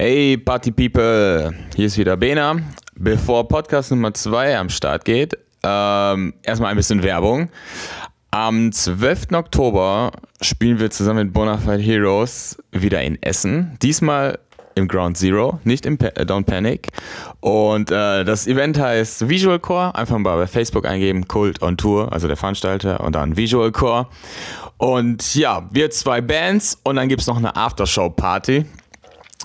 Hey Party People, hier ist wieder Bena. Bevor Podcast Nummer 2 am Start geht, ähm, erstmal ein bisschen Werbung. Am 12. Oktober spielen wir zusammen mit Bonafide Heroes wieder in Essen. Diesmal im Ground Zero, nicht im pa äh, Don't Panic. Und äh, das Event heißt Visual Core. Einfach mal bei Facebook eingeben, Kult on Tour, also der Veranstalter, und dann Visual Core. Und ja, wir zwei Bands und dann gibt es noch eine Aftershow-Party.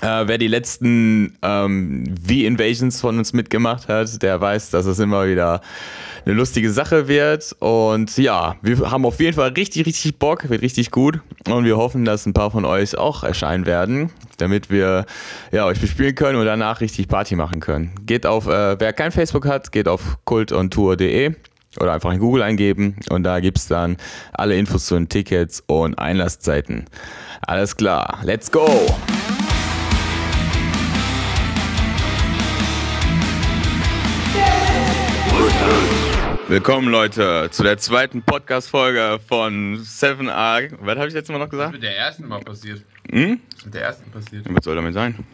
Äh, wer die letzten ähm, V-Invasions von uns mitgemacht hat, der weiß, dass es immer wieder eine lustige Sache wird. Und ja, wir haben auf jeden Fall richtig, richtig Bock, wird richtig gut. Und wir hoffen, dass ein paar von euch auch erscheinen werden, damit wir ja, euch bespielen können und danach richtig Party machen können. Geht auf, äh, wer kein Facebook hat, geht auf kultontour.de oder einfach in Google eingeben und da gibt es dann alle Infos zu den Tickets und Einlasszeiten. Alles klar, let's go! Willkommen Leute zu der zweiten Podcast-Folge von 7R. Was habe ich jetzt mal noch gesagt? ist mit der ersten mal passiert? Hm? Was ist mit der ersten passiert? Was soll damit sein?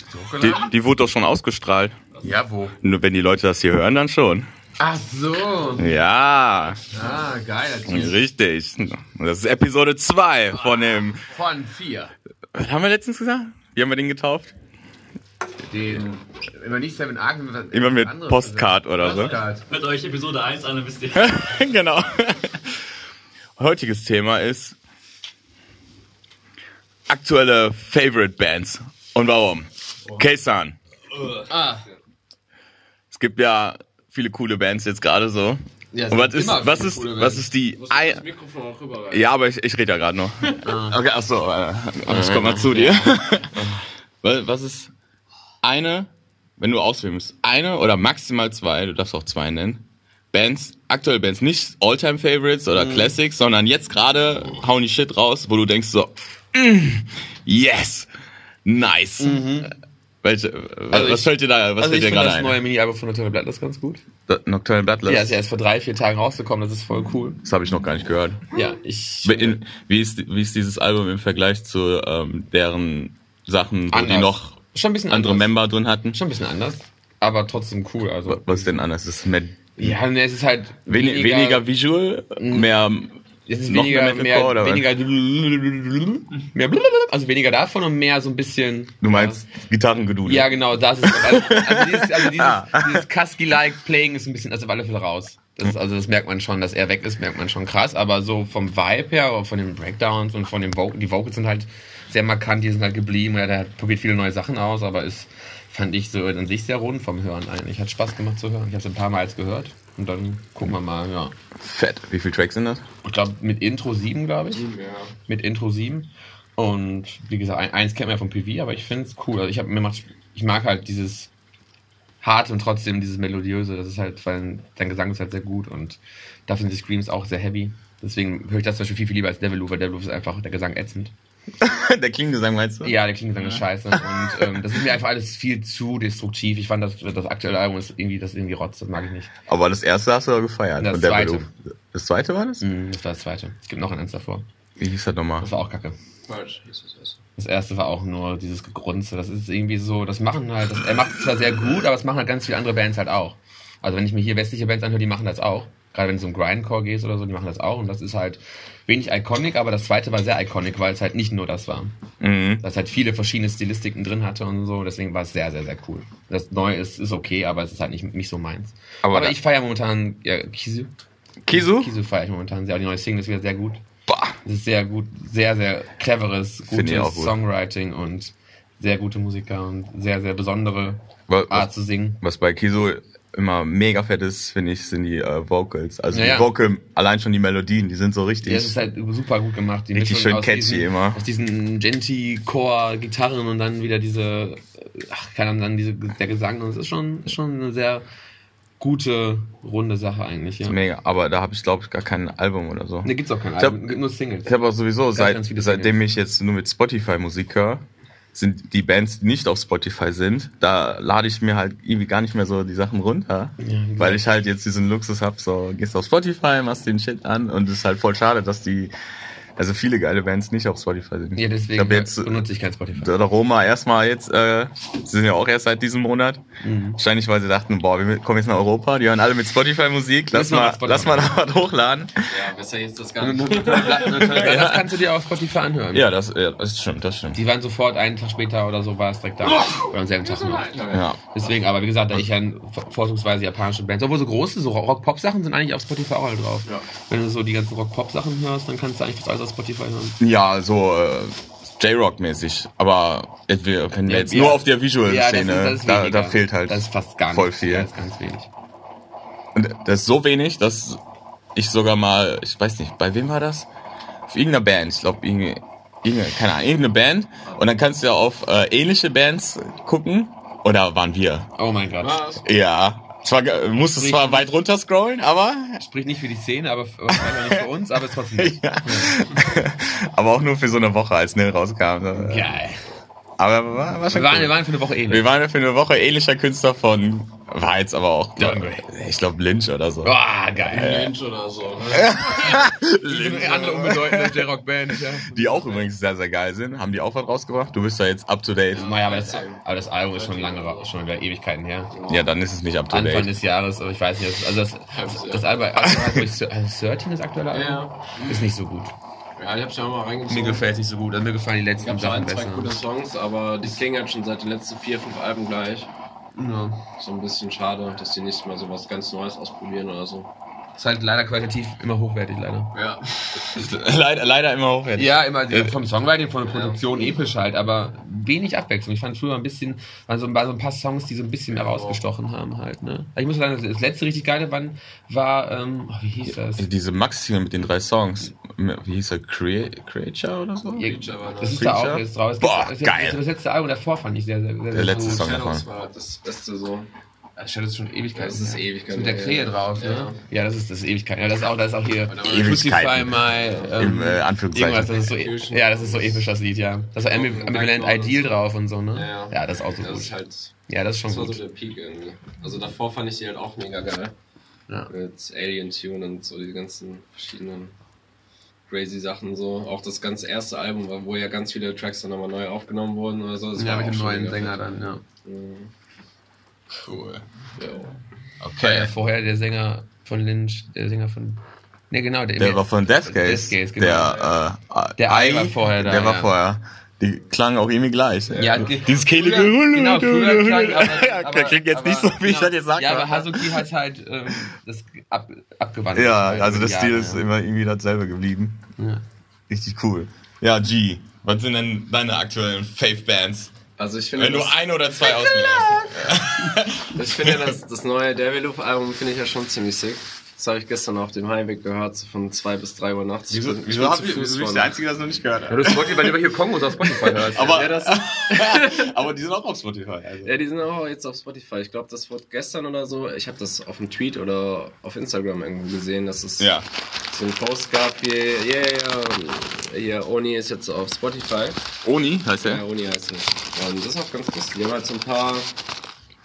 Die, die wurde doch schon ausgestrahlt. Ja, wo? Nur wenn die Leute das hier hören, dann schon. Ach so. Ja, Ah, geil. natürlich. richtig. Das ist Episode 2 von dem. Von vier. Was haben wir letztens gesagt? Wie haben wir den getauft? Den, immer nicht Seven Arc, sondern Immer mit was anderes Postcard gesagt. oder so. Postcard. Hört euch Episode 1 an, dann wisst ihr. genau. Heutiges Thema ist aktuelle Favorite Bands. Und warum? K-San. Ah, Es gibt ja viele coole Bands jetzt gerade so. Ja, Und was ist, was ist, was ist die. Das Ei- Mikrofon auch rüber. Ja, aber ich, ich rede ja gerade noch. Okay, ach so, äh, ich komm mal zu dir. Was was ist eine, wenn du auswählen musst, eine oder maximal zwei, du darfst auch zwei nennen, Bands, aktuelle Bands, nicht Alltime Favorites oder Classics, sondern jetzt gerade hauen die Shit raus, wo du denkst so, mm, yes, nice. Welche, Also was ich- fällt dir da, was Also fällt dir gerade das ein? neue Mini-Album von Nocturnal Bloodless ganz gut. Nocturnal Bloodlust? Ja, ist ja erst vor drei, vier Tagen rausgekommen, das ist voll cool. Das habe ich noch gar nicht gehört. Ja, ich... Wie- In, wie, ist, wie ist dieses Album im Vergleich zu ähm, deren Sachen, wo die Anders. noch schon ein bisschen andere anders. Member drin hatten? Schon ein bisschen anders, aber trotzdem cool. Also Was ist denn anders? Ist es mehr, Ja, ne, es ist halt wen, weniger, Visual, mehr es ist weniger, mehr mehr, oder weniger, mehr, also weniger davon und mehr so ein bisschen. Du meinst Gitarrengedudel? Ja, genau, das ist. Also, also dieses, also dieses, Ah. dieses Kasky-like Playing ist ein bisschen, also auf alle Fälle raus. Das ist, also das merkt man schon, dass er weg ist, merkt man schon krass. Aber so vom Vibe her, von den Breakdowns und von den Vocals, die Vocals sind halt sehr markant, die sind halt geblieben. Er hat probiert viele neue Sachen aus, aber ist, fand ich so an sich sehr rund vom Hören eigentlich. Hat Spaß gemacht zu hören. Ich habe es ein paar Mal jetzt gehört. Und dann gucken wir mal, ja. Fett. Wie viele Tracks sind das? Ich glaube, mit Intro 7, glaube ich. Mit Intro 7. Und wie gesagt, ein- eins kennt man ja vom PV, aber ich finde es cool. Also ich, hab, mir macht, ich mag halt dieses harte und trotzdem dieses melodiöse. Das ist halt, weil dein Gesang ist halt sehr gut und dafür sind die Screams auch sehr heavy. Deswegen höre ich das zum Beispiel viel, viel lieber als Deviloo, weil Deviloo ist einfach der Gesang ätzend. Der Klingengesang meinst du? Ja, der Klingesang ist scheiße. Und ähm, das ist mir einfach alles viel zu destruktiv. Ich fand, das, das aktuelle Album ist irgendwie, das ist irgendwie Rotz, das mag ich nicht. Aber das erste hast du doch gefeiert. Das Und der zweite. Das zweite war das? Mm, Das war das zweite. Es gibt noch eins davor. Wie hieß das nochmal? Das war auch kacke. Falsch, hieß das. Das erste war auch nur dieses Gegrunze. Das ist irgendwie so, das machen halt, das, er macht es zwar sehr gut, aber es machen halt ganz viele andere Bands halt auch. Also wenn ich mir hier westliche Bands anhöre, die machen das auch. Gerade wenn es um Grindcore geht oder so, die machen das auch. Und das ist halt wenig iconic, aber das zweite war sehr iconic, weil es halt nicht nur das war. Mhm. Das halt viele verschiedene Stilistiken drin hatte und so. Deswegen war es sehr, sehr, sehr cool. Das Neue ist, ist okay, aber es ist halt nicht, nicht so meins. Aber Aber, ich feiere momentan ja, Kisu. Kisu? Kisu feiere ich momentan sehr. Die neue Single ist wieder sehr gut. Boah. Es ist sehr gut, sehr, sehr cleveres, gutes gut. Songwriting und sehr gute Musiker und sehr, sehr besondere Wa- Art Was, zu singen. was bei Kisu immer mega fett ist, finde ich, sind die äh, Vocals. Also Ja, die ja. Vocal, allein schon die Melodien, die sind so richtig. Ja, es ist halt super gut gemacht. Die Richtig Mischung schön catchy diesen, immer. Aus diesen Genty-Core-Gitarren und dann wieder diese, ach, keine Ahnung, dann diese, der Gesang. Und es ist schon, ist schon eine sehr gute, runde Sache eigentlich, ja. Mega, aber da habe ich glaube ich gar kein Album oder so. Ne, gibt's auch kein Album, gibt nur Singles. Ich habe auch sowieso, seit, ganz seitdem ich jetzt nur mit Spotify Musik höre, sind die Bands, die nicht auf Spotify sind, da lade ich mir halt irgendwie gar nicht mehr so die Sachen runter, Ja, gesagt. weil ich halt jetzt diesen Luxus hab, so gehst auf Spotify, machst den Shit an und es ist halt voll schade, dass die also viele geile Bands nicht auf Spotify sind. Ja, Ich deswegen hab jetzt benutze ich kein Spotify. der Roma erstmal jetzt, äh, sie sind ja auch erst seit diesem Monat. Mhm. Wahrscheinlich, weil sie dachten, boah, wir kommen jetzt nach Europa, die hören alle mit Spotify-Musik, lass Müssen wir mal, Spotify. lass mal da was hochladen. Ja, besser jetzt das gar nicht. Platte, Das kannst du dir auf Spotify anhören. Ja, das, ja, das stimmt, das stimmt. Die waren sofort einen Tag später oder so, war es direkt da. Oder am selben Tag noch. Ja. Deswegen, aber wie gesagt, da ich ja vorzugsweise japanische Bands, obwohl so große, so Rock-Pop-Sachen sind eigentlich auf Spotify auch alle drauf. Ja. Wenn du so die ganzen Rock-Pop-Sachen hörst, dann kannst du eigentlich fast alles auf Spotify hören. Ja, so äh, J-Rock-mäßig. Aber jetzt, wir können Ja, jetzt ja. nur auf der Visual-Szene. das ist da, da fehlt halt. Das ist fast gar voll viel. Ja, Das ist ganz wenig. Und das ist so wenig, dass ich sogar mal, ich weiß nicht, bei wem war das? Auf irgendeiner Band. Ich glaube, irgendeine, irgendeine, keine Ahnung, irgendeine Band. Und dann kannst du ja auf äh, ähnliche Bands gucken. Oder waren wir? Oh mein Gott. Was? Ja. Zwar ge- musstest zwar weit runter scrollen, aber Spricht nicht für die Szene, aber wahrscheinlich nicht für uns, aber ist trotzdem nicht. ja. aber auch nur für so eine Woche, als Nil rauskam. Geil. Aber war, war schon Wir waren, cool. wir waren für eine Woche ähnlich. Wir waren ja für eine Woche ähnlicher Künstler von, war jetzt aber auch, glaub, Downgrade. ich glaube Lynch oder so. Boah, geil. Lynch oder so. Ne? Eine andere unbedeutende J-Rock-Band, ja. Die auch übrigens sehr, sehr geil sind. Haben die auch was rausgebracht? Du bist da jetzt up to date. Naja, aber das, aber das Album ist schon lange, schon wieder Ewigkeiten her. Ja, dann ist es nicht up to Anfang date. des Jahres, aber ich weiß nicht, also das, das Album, also 13 das aktuelle Album, Ja. ist nicht so gut. Ja, ich hab's ja auch mal Mir reingezogen. gefällt es nicht so gut, also mir gefallen die letzten so Sachen ein, zwei besser. coole Songs, aber die klingen halt schon seit den letzten vier, fünf Alben gleich. Ja. So ein bisschen schade, dass die nicht mal so was ganz Neues ausprobieren oder so. Ist halt leider qualitativ immer hochwertig, leider. Ja. leider, leider immer hochwertig. Ja, immer vom Songwriting, von der Produktion episch halt, aber wenig Abwechslung. Ich fand früher ein bisschen, waren so, waren so ein paar Songs, die so ein bisschen mehr rausgestochen haben halt, ne. Ich muss sagen, das letzte richtig geile war, war ähm, oh, wie hieß das? Diese Maxi mit den drei Songs. Wie hieß er? Crea Creature oder so? Ja, das. das ist da Feature? auch jetzt draus. Boah, das, geil. Das letzte Album davor fand ich sehr, sehr, sehr, Der letzte gut. Song Shadows davon. war das Beste so. Das ist schon Ewigkeit. Das ist. Ewigkeit Das Mit der Krähe ja. drauf, Ja. ne? Ja, das ist, das ist Ewigkeit. Ja, das ist auch, das ist auch hier. Crucify My, ähm, Im äh, Anführungszeichen. Irgendwas, das ist so, e- ja, das ist so episch, das Lied, ja. Das war Ambi- Ambivalent Ideal drauf und so, ne? Ja, ja. Ja, das ist auch so Das gut. ist halt, Ja, das ist schon das war so gut. der Peak irgendwie. Also davor fand ich die halt auch mega geil. Ja. Mit Alien Tune und so die ganzen verschiedenen crazy Sachen so. Auch das ganze erste Album, wo ja ganz viele Tracks dann nochmal neu aufgenommen wurden oder so. Das Ja, war mit dem neuen Sänger dann, ja. Mhm. Cool. Ja. War ja vorher der Sänger von Lynch, der Sänger von. Ne, genau, der, Der war von Death Gaze. Death Gaze, genau. Der, äh, Der Ai, Ai war vorher da, Der war ja. vorher. Die klangen auch irgendwie gleich. Ja, die- Dieses kehlige. genau, früher klang, aber- aber- klingt jetzt nicht so, aber- wie ich genau. das jetzt sage. Ja, aber Hazuki hat halt ähm, das ab, abgewandelt. Ja, halt also das Stil ist immer irgendwie dasselbe geblieben. Richtig cool. Ja, G, was sind denn deine aktuellen Fave-Bands? Also ich finde, Wenn du das, ein oder zwei auswählst. ich finde das, das neue Deviloof Album finde ich ja schon ziemlich sick. Das habe ich gestern auf dem Heimweg gehört, so von 2 bis 3 Uhr nachts. Wieso, bin- ich wieso, hab wieso bin ich der Einzige, der das noch nicht gehört Ja, hat? du Spotify, weil du welche Kongos auf Spotify hörst. Aber, Ja, das- aber die sind auch auf Spotify. Also. Ja, die sind auch jetzt auf Spotify. Ich glaube, das wurde gestern oder so. Ich habe das auf dem Tweet oder auf Instagram irgendwo gesehen, dass es Ja. So einen Post gab, wie, yeah, yeah, hier, Oni ist jetzt auf Spotify. Oni heißt Ja, der? Oni heißt es. Und das ist auch ganz lustig. Die haben halt so ein paar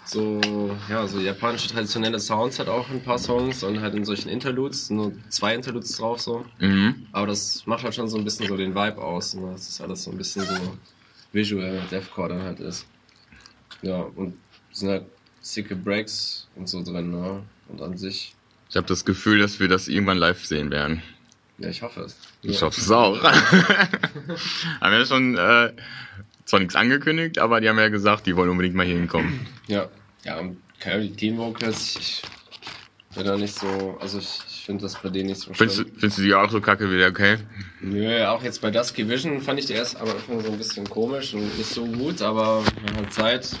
so, ja, so japanische traditionelle Sounds hat auch ein paar Songs und halt in solchen Interludes, nur zwei Interludes drauf so. Mhm. Aber das macht halt schon so ein bisschen so den Vibe aus. Ne? Das ist alles so ein bisschen so visual, Deathcore dann halt ist. Ja, und sind halt sicke Breaks und so drin, ne? Und an sich, Ich habe das Gefühl, dass wir das irgendwann live sehen werden. ja, ich hoffe es. Ich ja. hoffe es auch. haben ja schon äh, zwar nichts angekündigt, aber die haben ja gesagt, die wollen unbedingt mal hier hinkommen. Ja, ja, und die Teen Vocals, ich bin da nicht so, also ich, ich finde das bei denen nicht so Findest schlimm. findest du die auch so kacke wie der okay? Nö, auch jetzt bei Dusky Vision fand ich die erst am Anfang so ein bisschen komisch und nicht so gut, aber nach einer Zeit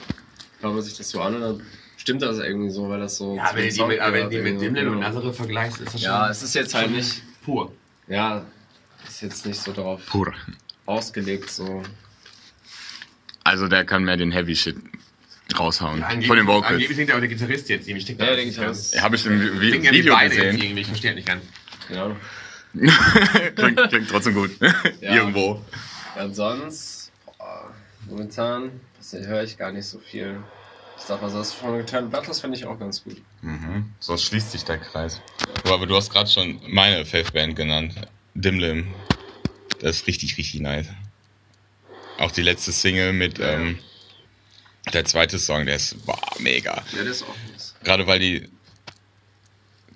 hört man sich das so an und dann stimmt das irgendwie so, weil das so. Ja, wenn die mit, aber wenn die mit. Dimlen und. Nazareth vergleichst, ist das schon Ja, es ist jetzt halt nicht, pur. ja, ist jetzt nicht so darauf Pur. ausgelegt, so. Also der kann mehr den Heavy Shit raushauen. Angeblich- Von den Vocals. Angeblich singt ja auch der Gitarrist jetzt. Steckt da Ja, der Gitarrist. Ja, Habe ich im. Vi Singen ja Video gesehen. irgendwie, ich verstehe nicht ganz. Ja. klingt, klingt trotzdem gut. Ja. Irgendwo. Ja, sonst, boah, momentan das höre ich gar nicht so viel. Ich sag mal, das von Return Butlers finde ich auch ganz gut. Mhm. So schließt sich der Kreis. Aber du hast gerade schon meine Fave-Band genannt. Dimlim. Das ist richtig, richtig nice. Auch die letzte Single mit, ähm, der zweite Song, der ist boah, mega. Ja, das ist auch nice. Gerade weil die,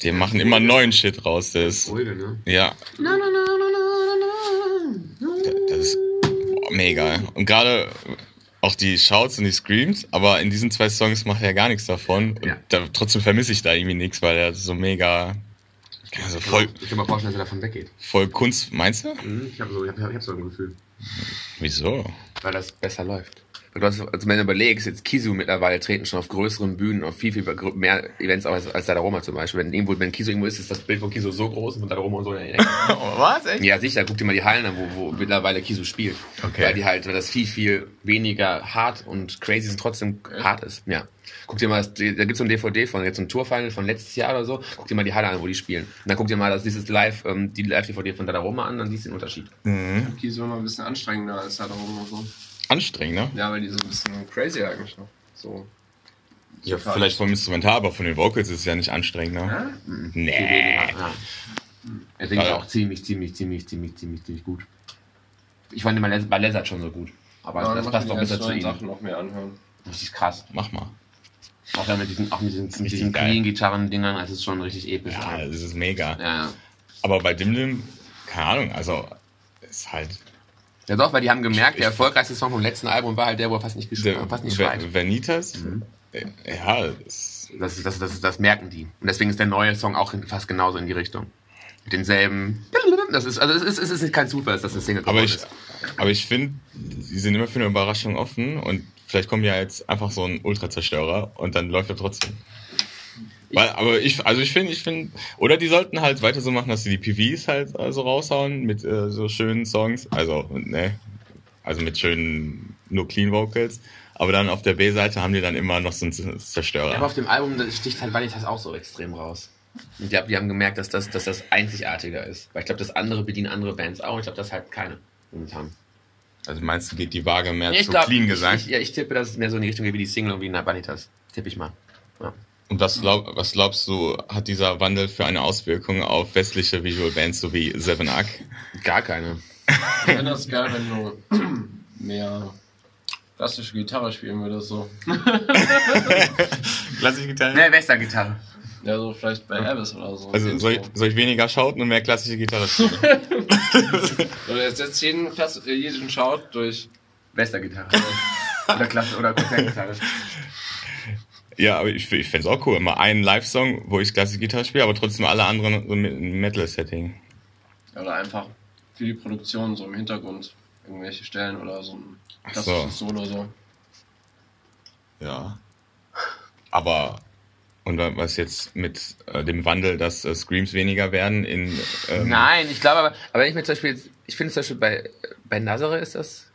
die machen immer neuen Shit raus. Das ist, Ruhige, ne? ja. Das ist boah, mega. Und gerade auch die Shouts und die Screams, aber in diesen zwei Songs macht er gar nichts davon. Und Ja. da, trotzdem vermisse ich da irgendwie nichts, weil er so mega, also voll, Ich kann mir vorstellen, dass er davon weggeht. voll Kunst, meinst du? Mhm, Ich habe so, ich hab, ich hab so ein Gefühl. Wieso? Weil das besser läuft. Du hast, also wenn du überlegst, jetzt Kisu mittlerweile treten schon auf größeren Bühnen, auf viel, viel mehr Events als, als Dadaroma zum Beispiel. Wenn irgendwo, wenn Kisu irgendwo ist, ist das Bild von Kisu so groß und von Dadaroma und so. Ja, Was? Echt? ja, sicher, guck dir mal die Hallen an, wo, wo mittlerweile Kisu spielt. Okay. Weil die halt, weil das viel, viel weniger hart und crazy ist trotzdem hart ist. Ja. Guck dir mal, das, da gibt's so ein DVD von, jetzt so ein Tourfinal von letztes Jahr oder so. Guck dir mal die Halle an, wo die spielen. Und dann guck dir mal das, dieses Live, ähm, die Live-DVD von Dadaroma an, dann siehst du den Unterschied. Kies immer ein bisschen anstrengender als da oben und so. Anstrengend, ne? Ja, weil die so ein bisschen crazy eigentlich noch. So. Ja, vielleicht vom Instrumental, aber von den Vocals ist es ja nicht anstrengend, ne? Nee. Ja. Er singt Ja. auch ziemlich, ziemlich, ziemlich, ziemlich, ziemlich, ziemlich gut. Ich fand ihn bei Lizard schon so gut. Aber Ja, das passt doch besser zu ihm. Sachen noch mehr anhören. Richtig krass. Mach mal. Auch mit diesen, auch mit diesen, mit diesen. Clean-Gitarren-Dingern, das ist schon richtig episch. Ja, Ja, das ist mega. ja. ja. Aber bei Dimdim, keine Ahnung, also ist halt Ja doch, weil die haben gemerkt, der erfolgreichste Song vom letzten Album war halt der, wo er fast nicht, gesch- der fast nicht. Vanitas. Mhm. äh, Ja, das, Das, das, das, das merken die. Und deswegen ist der neue Song auch fast genauso in die Richtung. Mit denselben. Das ist, also es ist, es ist kein Zufall, dass das eine Single aber ich, ist. aber ich finde, die sind immer für eine Überraschung offen und vielleicht kommt ja jetzt einfach so ein Ultrazerstörer und dann läuft er trotzdem. Weil, aber ich, also ich finde, ich finde, oder die sollten halt weiter so machen, dass sie die PVs halt äh, so raushauen mit äh, so schönen Songs, also, ne, also mit schönen, nur Clean Vocals, aber dann auf der B-Seite haben die dann immer noch so einen Zerstörer. Ja, aber auf dem Album das sticht halt Vanitas auch so extrem raus. Und die, hab- die haben gemerkt, dass das, dass das einzigartiger ist. Weil ich glaube, das andere bedienen andere Bands auch. Ich glaube, das halt keine momentan. Also meinst du, geht die Waage mehr ich zu glaub, Clean ich, gesagt? ich, ja, ich tippe, dass es mehr so in die Richtung geht wie die Single und wie na Vanitas. Tippe ich mal. Ja. Und was, glaub, was glaubst du, hat dieser Wandel für eine Auswirkung auf westliche Visual Bands sowie Seven Arc? Gar keine. Ich finde das geil, wenn du mehr klassische Gitarre spielen würdest. So. Klassische Gitarre? Ne, Western-Gitarre. Ja, so vielleicht bei Abyss oder so. Also soll ich, soll ich weniger schauten und mehr klassische Gitarre spielen? So, jetzt setzt jeden, Klasse, äh, jeden Shout durch. Western-Gitarre. oder Klasse oder Konzertgitarre. ja, aber ich, ich fände es auch cool. Mal einen Live-Song, wo ich klassische Gitarre spiele, aber trotzdem alle anderen so mit einem Metal-Setting. Oder einfach für die Produktion so im Hintergrund irgendwelche Stellen oder so ein Ach so. klassisches Solo so. Ja. Aber, und was jetzt mit äh, dem Wandel, dass äh, Screams weniger werden in... Ähm, Nein, ich glaube aber, aber wenn ich mir zum Beispiel jetzt, ich finde zum Beispiel bei, bei Nazare ist das,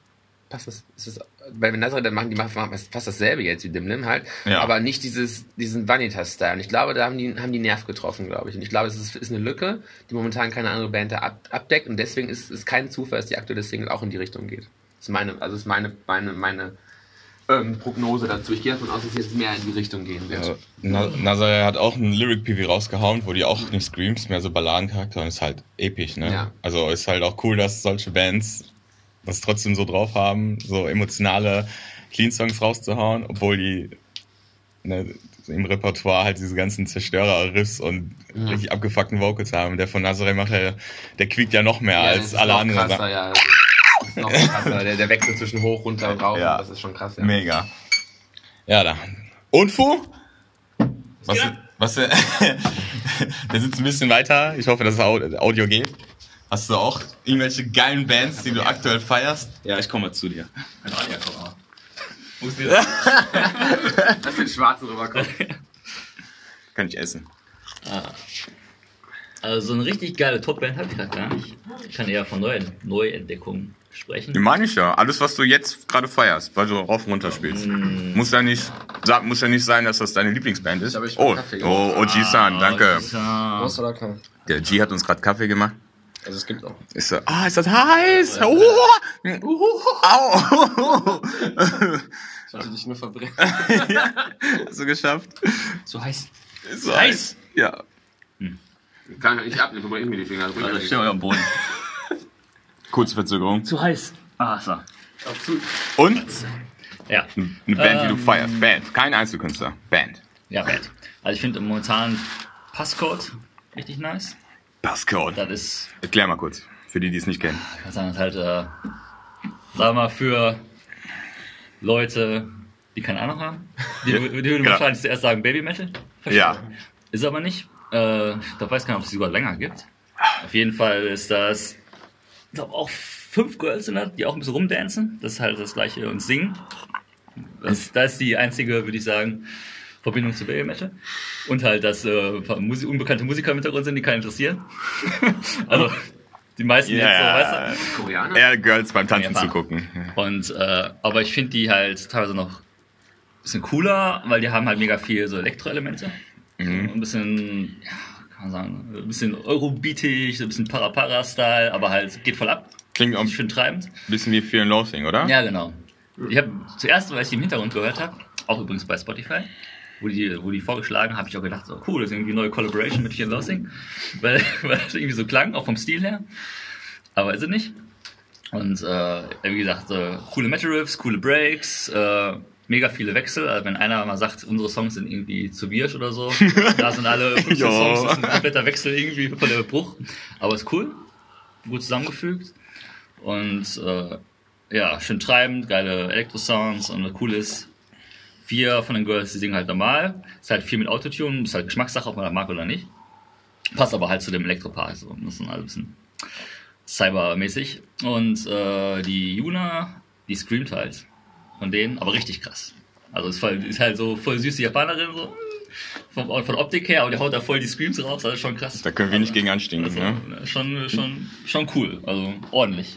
passt das, ist das, bei Nazare, dann machen die machen fast dasselbe jetzt wie Dimlim halt, Ja. aber nicht dieses, diesen Vanitas-Style. Und ich glaube, da haben die, haben die Nerv getroffen, glaube ich. Und ich glaube, es ist, ist eine Lücke, die momentan keine andere Band da ab, abdeckt und deswegen ist es kein Zufall, dass die aktuelle Single auch in die Richtung geht. Das ist meine, also ist meine, meine, meine, ähm, Prognose dazu. Ich gehe davon aus, dass es jetzt mehr in die Richtung gehen wird. Ja, Na- Nazaré hat auch ein Lyric-PV rausgehauen, wo die auch nicht Screams, mehr so Balladencharakter und ist halt episch, ne? Ja. Also ist halt auch cool, dass solche Bands das trotzdem so drauf haben, so emotionale Clean-Songs rauszuhauen, obwohl die ne, im Repertoire halt diese ganzen Zerstörer-Riffs und Ja. richtig abgefuckten Vocals haben. Der von Nazaré macht ja, der quiekt ja noch mehr Ja, als alle anderen. Krasser, ja. Das ist noch krasser. Der, der Wechsel zwischen hoch, runter und rauf, Ja. das ist schon krass. Ja. Mega. Ja, da. Und Fu? Was, was, der sitzt ein bisschen weiter. Ich hoffe, dass das Au- Audio geht. Hast du auch irgendwelche geilen Bands, die du aktuell feierst? Ja, ich komme mal zu dir. Das sind schwarze rüberkommen. Kann ich essen. Also so eine richtig geile Topband habe ich gerade gar nicht. Ich kann eher von neuen Neuentdeckungen sprechen. Die meine ich ja. Alles, was du jetzt gerade feierst, weil du rauf und runter spielst. Muss ja nicht, sag, muss ja nicht sein, dass das deine Lieblingsband ist. hab ich Oh, Kaffee oh. OG-San, danke. Ah, Groß oder klein? Der G hat uns gerade Kaffee gemacht. Also es gibt auch. Ist so, ah, ist das heiß? Oh, au. Ich wollte dich nur verbrennen. Hast du geschafft? so heiß. Ist so Heiß. Ja. Kann ich ab, ich verbreche mir die Finger. Also ja nichts. mal am Boden. Kurze Verzögerung. Zu heiß. Ah, so. Und Ja. eine Band, die du Ähm. feierst. Band, kein Einzelkünstler. Band. Ja, Band. Also ich finde momentan Passcode richtig nice. Passcode. Das ist, Erklär mal kurz, für die, die es nicht kennen. ich kann sagen, das ist halt, äh, sagen wir mal, für Leute, die keine Ahnung haben. Die, die würden Genau. wahrscheinlich zuerst sagen Baby Metal. Ja. Ist aber nicht. Äh, ich glaub, weiß gar nicht, ob es sogar länger gibt. Auf jeden Fall ist das, ich glaube auch fünf Girls sind das, die auch ein bisschen rumdancen. Das ist halt das gleiche und singen. Das, das ist die einzige, würde ich sagen, Verbindung zu Baby Metal. Und halt, dass äh, Musi unbekannte Musiker im Hintergrund sind, die keinen interessieren. also die meisten jetzt so, weißt du. Ja, Koreaner? eher Girls beim Tanzen Ja, zu war. gucken. Und, äh, aber ich finde die halt teilweise noch ein bisschen cooler, weil die haben halt mega viel so Elektroelemente. Mhm. So Ein bisschen, ja, kann man sagen, ein bisschen Eurobeatig, ein bisschen Para-Para-Style, aber halt geht voll ab. Klingt auch finde treibend. bisschen wie Fear and Loathing, oder? Ja, genau. Ich habe zuerst, weil ich die im Hintergrund gehört habe, auch übrigens bei Spotify, wo die, wo die vorgeschlagen habe ich auch gedacht, so cool, das ist irgendwie eine neue Collaboration mit and Loathing, weil, weil das irgendwie so klang, auch vom Stil her. Aber ist es nicht. Und äh, wie gesagt, äh, coole Metal Riffs, coole Breaks, äh, mega viele Wechsel. Also wenn einer mal sagt, unsere Songs sind irgendwie zu wirsch oder so, da sind alle 15 Ja. Songs, das ist ein kompletter Wechsel irgendwie von der Bruch. Aber ist cool, gut zusammengefügt. Und äh, ja, schön treibend, geile Elektro-Sounds und das cool ist, vier von den Girls, die singen halt normal. Ist halt viel mit Autotune, ist halt Geschmackssache, ob man das mag oder nicht. Passt aber halt zu dem Elektropart. So. Das ist halt ein bisschen cybermäßig. Und äh, die Yuna, die screamt halt von denen, aber richtig krass. Also ist, voll, ist halt so voll süße Japanerin, so. Von, von Optik her, aber die haut da voll die Screams raus, das ist schon krass. Da können wir nicht gegen anstinken, Also, ne? schon, schon, schon cool, also ordentlich.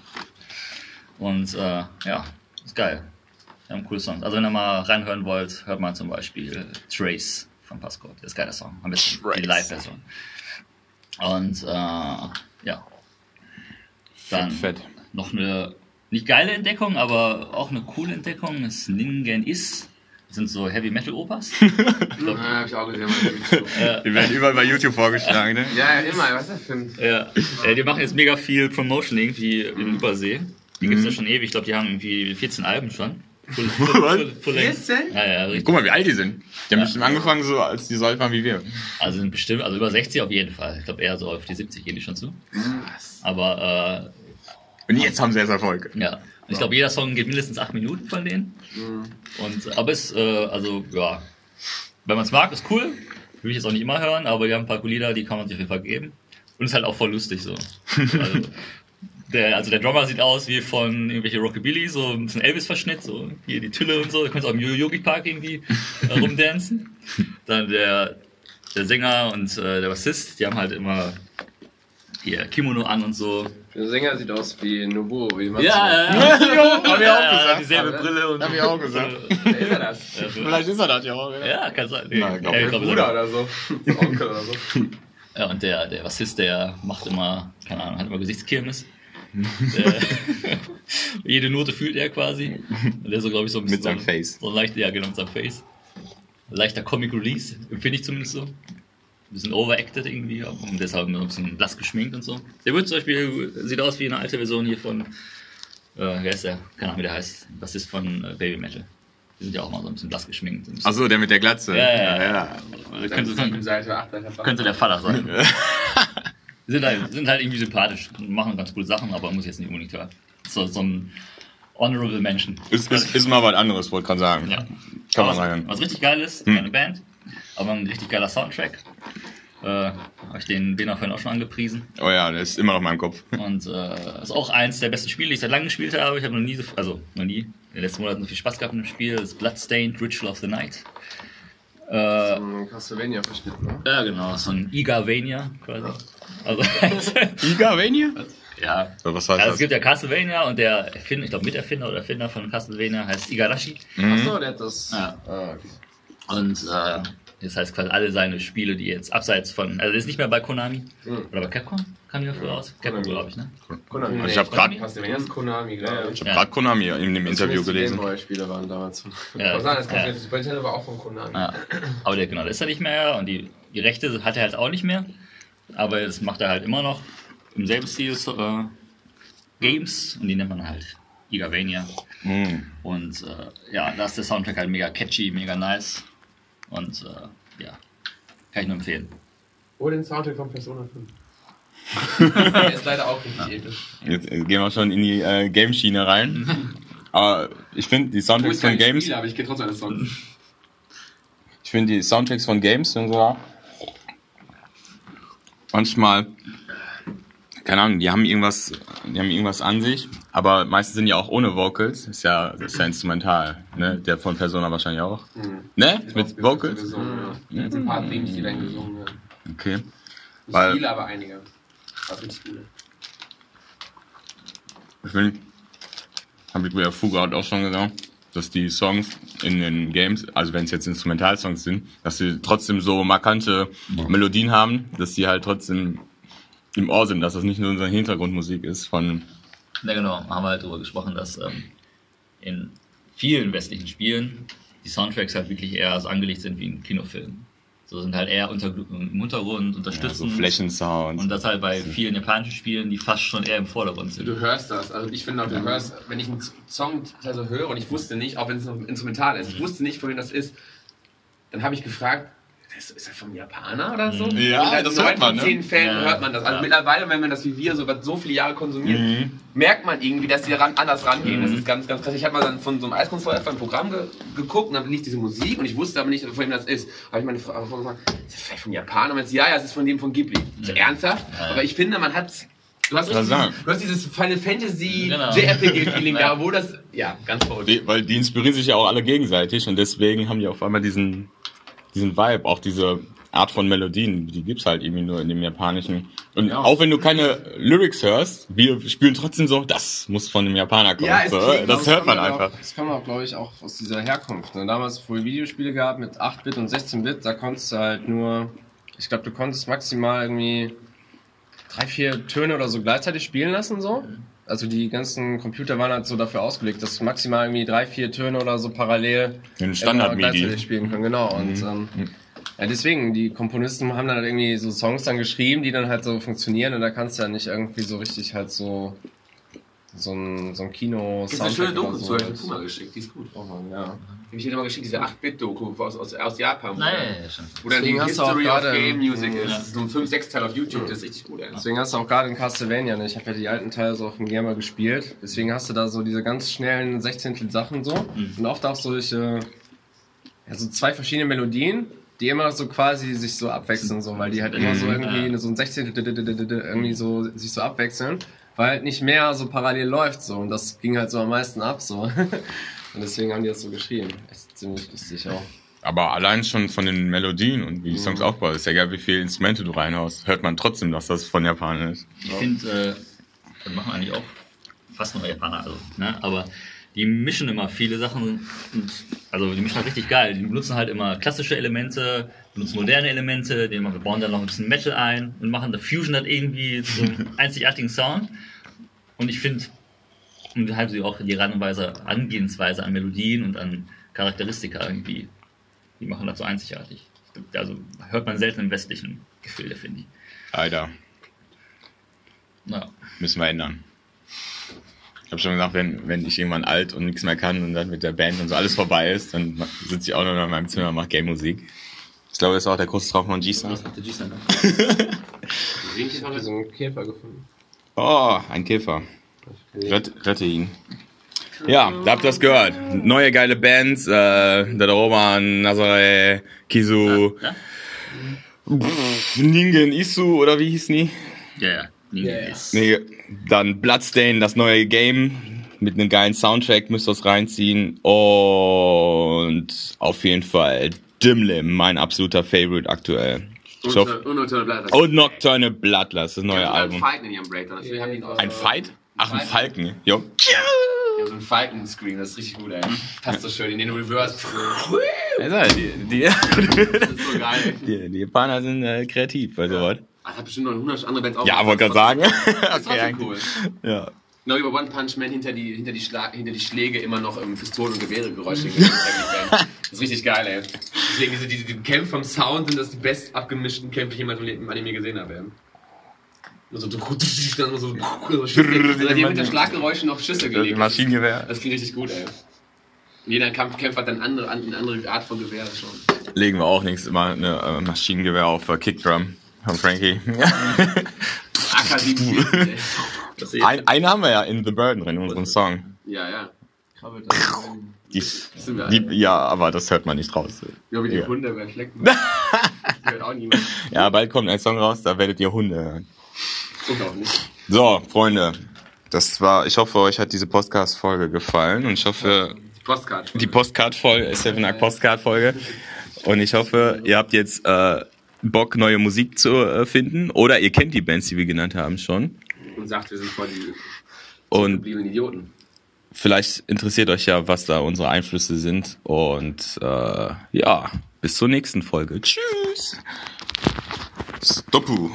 Und äh, ja, ist geil. Wir haben coole Songs. Also wenn ihr mal reinhören wollt, hört mal zum Beispiel Trace von Passcode. Das ist ein geiler Song. Am besten Trace. die Live-Version. Und äh, ja. Dann Fett. noch eine nicht geile Entdeckung, aber auch eine coole Entdeckung ist Ningen Is. Das sind so Heavy Metal Opas. Ich glaub, Ja, hab ich auch gesehen. Mann. Die werden überall bei YouTube vorgeschlagen, ne? ja, immer. Was ist das für ein... Ja, äh, die machen jetzt mega viel Promotion irgendwie im Übersee. Die gibt's ja schon ewig. Ich glaube, die haben irgendwie 14 Alben schon. Full, full, full, full length. 14? Ja, ja, richtig. Guck mal, wie alt die sind. Die haben Ja. bestimmt angefangen so, als die so alt waren wie wir. Also sind bestimmt, also über 60 auf jeden Fall. Ich glaube eher so auf die 70 gehen die schon zu. Aber Und jetzt haben sie erst Erfolg. äh, ja, ich glaube jeder Song geht mindestens 8 Minuten von denen. Und aber es, äh, also ja, wenn man es mag, ist cool. Würde ich jetzt auch nicht immer hören, aber die haben ein paar coole Lieder, die kann man sich auf jeden Fall geben. Und ist halt auch voll lustig so. Also, der, also der Drummer sieht aus wie von irgendwelche Rockabilly, so ein bisschen Elvis-Verschnitt, so hier die Tülle und so. Da könntest du auch im Yogi Park irgendwie äh, rumdancen. Dann der, der Sänger und äh, der Bassist, die haben halt immer hier Kimono an und so. Der Sänger sieht aus wie Nobuo, wie man Ja, ja, Hab ich auch ja, gesagt. dieselbe Brille und Hab so. ich auch gesagt. Wer ist er das? Vielleicht ist er das ja auch. Ja. Ja, kann sein. Nee, Na, glaub ja, glaub, Bruder oder so. Onkel oder so. Ja, und der, der Bassist, der macht immer, keine Ahnung, hat immer Gesichtskirmes. Der, jede Note fühlt er quasi. Und der so, glaube ich, so ein Mit seinem so, Face. So leicht, ja, genau, mit seinem Face. Leichter Comic Release, empfinde ich zumindest so. Ein bisschen overacted irgendwie, aber- und deshalb ein bisschen blass geschminkt und so. Der wird zum Beispiel, sieht aus wie eine alte Version hier von, äh, wer ist der? Keine Ahnung, wie der heißt. Bassist von äh, Baby Metal. Die sind ja auch mal so ein bisschen blass geschminkt. Bisschen- Achso, der mit der Glatze. ja, ja, ja. ja. Also könnte, könnte, Seite 8, Seite 8. könnte der Vater sein. Sind halt, sind halt irgendwie sympathisch und machen ganz coole Sachen, aber muss jetzt nicht unbedingt hören. So, so ein honorable Menschen. Ist, ist, ist mal was anderes, wollte gerade sagen. Ja. Kann man was, sagen. was richtig geil ist, Hm. keine Band, aber ein richtig geiler Soundtrack. Äh, Habe ich den Bena vorhin auch schon angepriesen. Oh ja, der ist immer noch in meinem Kopf. Und äh, ist auch eins der besten Spiele, die ich seit langem gespielt habe. Ich habe noch nie so, also noch nie, in den letzten Monaten so viel Spaß gehabt mit dem Spiel. Das ist Bloodstained Ritual of the Night. Äh, Ein Castlevania verschnitten, ne? ja, genau, so ein Igavania quasi. Also, Igavania? ja, So, was heißt Also es gibt ja Castlevania und der Erfinder, ich glaube Miterfinder oder Erfinder von Castlevania heißt Igarashi. Mhm. Achso, der hat das. Ja. Ah, okay. Und äh, das heißt quasi alle seine Spiele, die jetzt abseits von, also ist nicht mehr bei Konami Mhm. oder bei Capcom, kam die ja früher aus? Capcom glaube ich, ne? Konami. Also ich habe gerade Konami, glaube ich. ich hab Ja. grad Konami in dem Interview gelesen. Gameboy-Spiele waren damals. Ja, Was sagen, das ja, Super Nintendo war auch von Konami. ja. Aber der, genau, der ist er nicht mehr und die, die Rechte hat er halt auch nicht mehr. Aber das macht er halt immer noch im selben Stil. So, äh, Games und die nennt man halt Igavania. Mm. Und äh, ja, da ist der Soundtrack halt mega catchy, mega nice. Und äh, ja, kann ich nur empfehlen. Oder den Soundtrack von Persona 5. Der ist leider auch richtig episch. Jetzt äh, gehen wir schon in die äh, Game-Schiene rein. Aber ich finde die Soundtracks von Games, Spiel, aber ich kenne trotzdem Songs. ich finde die Soundtracks von Games sind so manchmal, keine Ahnung, die haben irgendwas, die haben irgendwas an sich, aber meistens sind die auch ohne Vocals. Ist ja, ist ja instrumental, ne? Der von Persona wahrscheinlich auch. Ne? Mit Vocals? Gesungen, ja. Mit ein paar Themes, die werden gesungen, ja. Okay. Nicht Weil- viele, aber einige. Was richtig viele. Ich finde, habe ich bei Fuga auch schon gesagt, dass die Songs in den Games, also wenn es jetzt Instrumentalsongs sind, dass sie trotzdem so markante Melodien haben, dass die halt trotzdem im Ohr sind, dass das nicht nur unsere Hintergrundmusik ist von Ja, genau. Haben wir halt darüber gesprochen, dass ähm, in vielen westlichen Spielen die Soundtracks halt wirklich eher so angelegt sind wie ein Kinofilm. So sind halt eher unter, im Hintergrund, ja, so unterstützen. Flächensounds. und das halt bei vielen japanischen Spielen, die fast schon eher im Vordergrund sind. Du hörst das. Also ich finde auch, du hörst, wenn ich einen Song also höre und ich wusste nicht, auch wenn es noch instrumental ist, ich wusste nicht, von wem das ist, dann habe ich gefragt, ist, ist er vom Japaner oder so? Ja, und in das neun hört man, von ne? zehn Fällen Ja. hört man das. Also Ja. mittlerweile, wenn man das wie wir so über so viele Jahre konsumiert, Mhm. merkt man irgendwie, dass die ran, anders rangehen. Das ist ganz, ganz krass. Ich habe mal dann von so einem Eiskunstfeuer ein Programm ge geguckt und dann lief diese Musik und ich wusste aber nicht, von wem das ist. habe ich meine Frau gefragt, ist das vielleicht von Japaner? Und sie, ja, ja, es ist von dem von Ghibli. So ernsthaft? Aber ich finde, man hat Du hast, dieses, du hast dieses Final Fantasy Genau. JRPG-Feeling da, wo das. Ja, ganz verrückt. Die, weil die inspirieren sich ja auch alle gegenseitig und deswegen haben die auf einmal diesen, diesen Vibe, auch diese Art von Melodien, die gibt's halt irgendwie nur in dem japanischen. Und Ja. auch wenn du keine Lyrics hörst, wir spielen trotzdem so, das muss von dem Japaner kommen. Ja, so, klingt das hört man einfach. Auch, das kommt auch, glaube ich, auch aus dieser Herkunft. Ne? Damals, wo es Videospiele gab mit 8-Bit und 16-Bit, da konntest du halt nur, ich glaube, du konntest maximal irgendwie drei, vier Töne oder so gleichzeitig spielen lassen, so. Also die ganzen Computer waren halt so dafür ausgelegt, dass maximal irgendwie drei, vier Töne oder so parallel immer Standard-MIDI. gleichzeitig spielen können, genau. Und ähm, ja, deswegen, die Komponisten haben dann halt irgendwie so Songs dann geschrieben, die dann halt so funktionieren und da kannst du ja nicht irgendwie so richtig halt so so ein, so ein Kino Das ist eine schöne Doku oder zu, hab ich Puma geschickt, die ist gut. Oh Mann, ja. Ich dir mal geschickt, diese 8-Bit-Doku aus, aus, aus Japan. Nein, ja, schon. Wo dann die Deswegen hast du auch History of gerade- Game Music ist. Ja. So ein 5-6-Teil auf YouTube, das ist richtig gut, ey. Deswegen hast du auch gerade in Castlevania, ne? ich habe ja die alten Teile so auf dem Gamer gespielt, deswegen hast du da so diese ganz schnellen 16 Sachen so und oft auch solche, ja, so zwei verschiedene Melodien, die immer so quasi sich so abwechseln, so, weil die halt immer so irgendwie so ein 16 irgendwie so sich so abwechseln, weil halt nicht mehr so parallel läuft so und das ging halt so am meisten ab so. Und deswegen haben die das so geschrieben. Echt ziemlich lustig auch. Aber allein schon von den Melodien und wie die Songs aufbauen, ist ja egal, wie viele Instrumente du reinhaust, hört man trotzdem, dass das von Japan ist. Ich finde, äh, das machen eigentlich auch fast nur Japaner, also, ne? aber die mischen immer viele Sachen, und, also die mischen halt richtig geil. Die benutzen halt immer klassische Elemente, benutzen moderne Elemente, die machen- bauen dann noch ein bisschen Metal ein und machen da Fusion halt irgendwie zu einem einzigartigen Sound. Und ich finde, und halt sie auch die Ranweise, Angehensweise an Melodien und an Charakteristika irgendwie, die machen das so einzigartig. Also hört man selten im westlichen Gefilde, finde ich. Alter, Ja. müssen wir ändern. Ich habe schon gesagt, wenn, wenn ich irgendwann alt und nichts mehr kann und dann mit der Band und so alles vorbei ist, dann sitze ich auch noch in meinem Zimmer und mache Game-Musik. Ich glaube, das war auch der große Traum von G-Star. Ich habe so einen Käfer gefunden. Oh, ein Käfer. Rett, rette ihn. Ja, da habt ihr das gehört. Neue geile Bands, äh, der Roman, Nazare, Kizu, Ja? pff, Ningen Isu oder wie hieß die? Ja, ja. Ja, ja. Nee, dann Bloodstain, das neue Game mit einem geilen Soundtrack, müsst ihr es reinziehen. Und auf jeden Fall Dimlim, mein absoluter Favorite aktuell. Ich hoffe, Und Nocturnal Blood. und Nocturne Bloodlust, das neue Album. Fight in ihrem Breakdown. Haben die ihn Ein Fight? Ach, ein Falken. Jo. Ja, so ein Falken-Scream, das ist richtig gut, ey. Passt so schön in den Reverse. Ja, Die, die, Das ist so geil. die, die Japaner sind äh, kreativ bei sowas. Ah, hat bestimmt noch 100 andere Bands auch. Ja, wollte gerade sagen. Das war okay, schon cool. Ja. Genau bei One Punch Man hinter die, hinter die, Schla hinter die Schläge immer noch ähm, Pistolen- und Gewehregeräusche. das ist richtig geil, ey. Deswegen diese, diese die Kämpfe vom Sound sind das die best abgemischten Kämpfe, die ich jemals im Anime gesehen habe. Ey. Und so, dann so, so Schüsse. Die haben mit den Schlaggeräuschen noch Schüsse gelegt. Maschinengewehr. Das ging richtig gut, ey. Jeder Kampf, Kämpfer hat dann andere, eine andere Art von Gewehr schon. Legen wir auch nächstes Mal eine äh, Maschinengewehr auf äh, Kickdrum von Frankie. AK-47, ey. Das sehe Ein, einen haben wir ja in The Bird drin, in unserem Song. Ja, ja. Die, die, ja, aber das hört man nicht raus. Ja, wie die Ja. Hunde bei. Das hört auch niemand. Ja, bald kommt ein Song raus, da werdet ihr Hunde hören. So, Freunde, das war, ich hoffe, euch hat diese Podcast-Folge gefallen und ich hoffe, Die Postkarte. die Postcard-Folge, Seven Postcard-Folge. Und ich hoffe, ihr habt jetzt äh, Bock, neue Musik zu äh, finden. Oder ihr kennt die Bands, die wir genannt haben schon. Und sagt, wir sind voll die Und gebliebenen Idioten. vielleicht interessiert euch ja, was da unsere Einflüsse sind. Und äh, ja, bis zur nächsten Folge. Tschüss. Stoppu.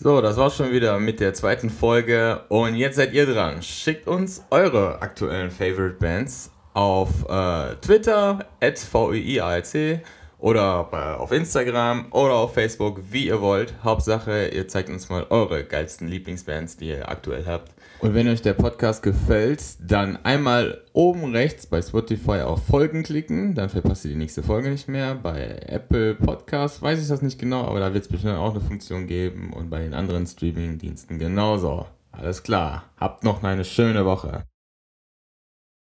So, das war's schon wieder mit der zweiten Folge. Und jetzt seid ihr dran. Schickt uns eure aktuellen Favorite Bands auf äh, Twitter, at VEIALC oder auf Instagram oder auf Facebook, wie ihr wollt. Hauptsache, ihr zeigt uns mal eure geilsten Lieblingsbands, die ihr aktuell habt. Und wenn euch der Podcast gefällt, dann einmal oben rechts bei Spotify auf Folgen klicken, dann verpasst ihr die nächste Folge nicht mehr. Bei Apple Podcasts weiß ich das nicht genau, aber da wird es bestimmt auch eine Funktion geben und bei den anderen Streaming-Diensten genauso. Alles klar, habt noch eine schöne Woche.